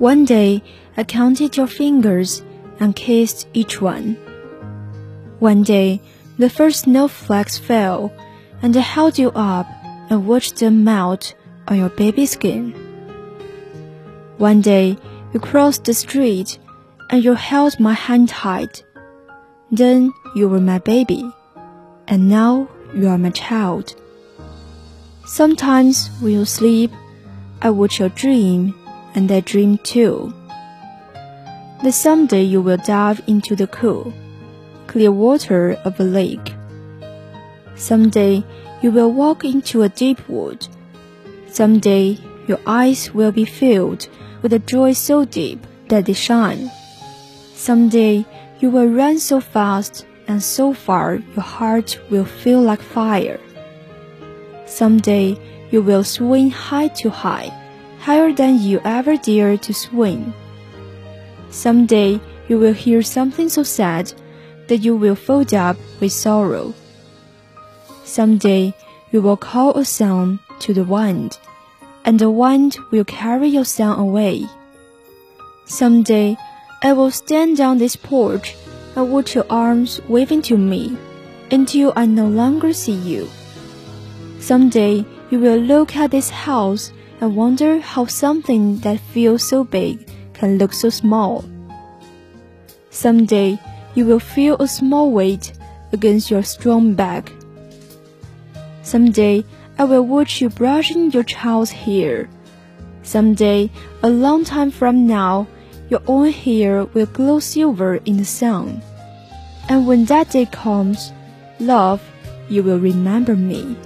One day I counted your fingers and kissed each one. One day the first snowflakes fell, and I held you up and watched them melt on your baby skin. One day you crossed the street and you held my hand tight. Then you were my baby, and now you are my child. Sometimes when you sleep, I watch your dream, and I dream too. That someday you will dive into the cool, clear water of a lake. Someday you will walk into a deep wood. Someday your eyes will be filled with a joy so deep that they shine. Someday you will run so fast and so far your heart will feel like fire. Someday you will swing high to high, higher than you ever dared to swing. Someday you will hear something so sad that you will fold up with sorrow. Someday you will call a song to the wind, and the wind will carry your song away. Someday I will stand on this porch and watch your arms waving to me until I no longer see you. Someday you will look at this house and wonder how something that feels so big can look so small. Someday you will feel a small weight against your strong back. Someday I will watch you brushing your child's hair. Someday, a long time from now, your own hair will glow silver in the sun. And when that day comes, love, you will remember me.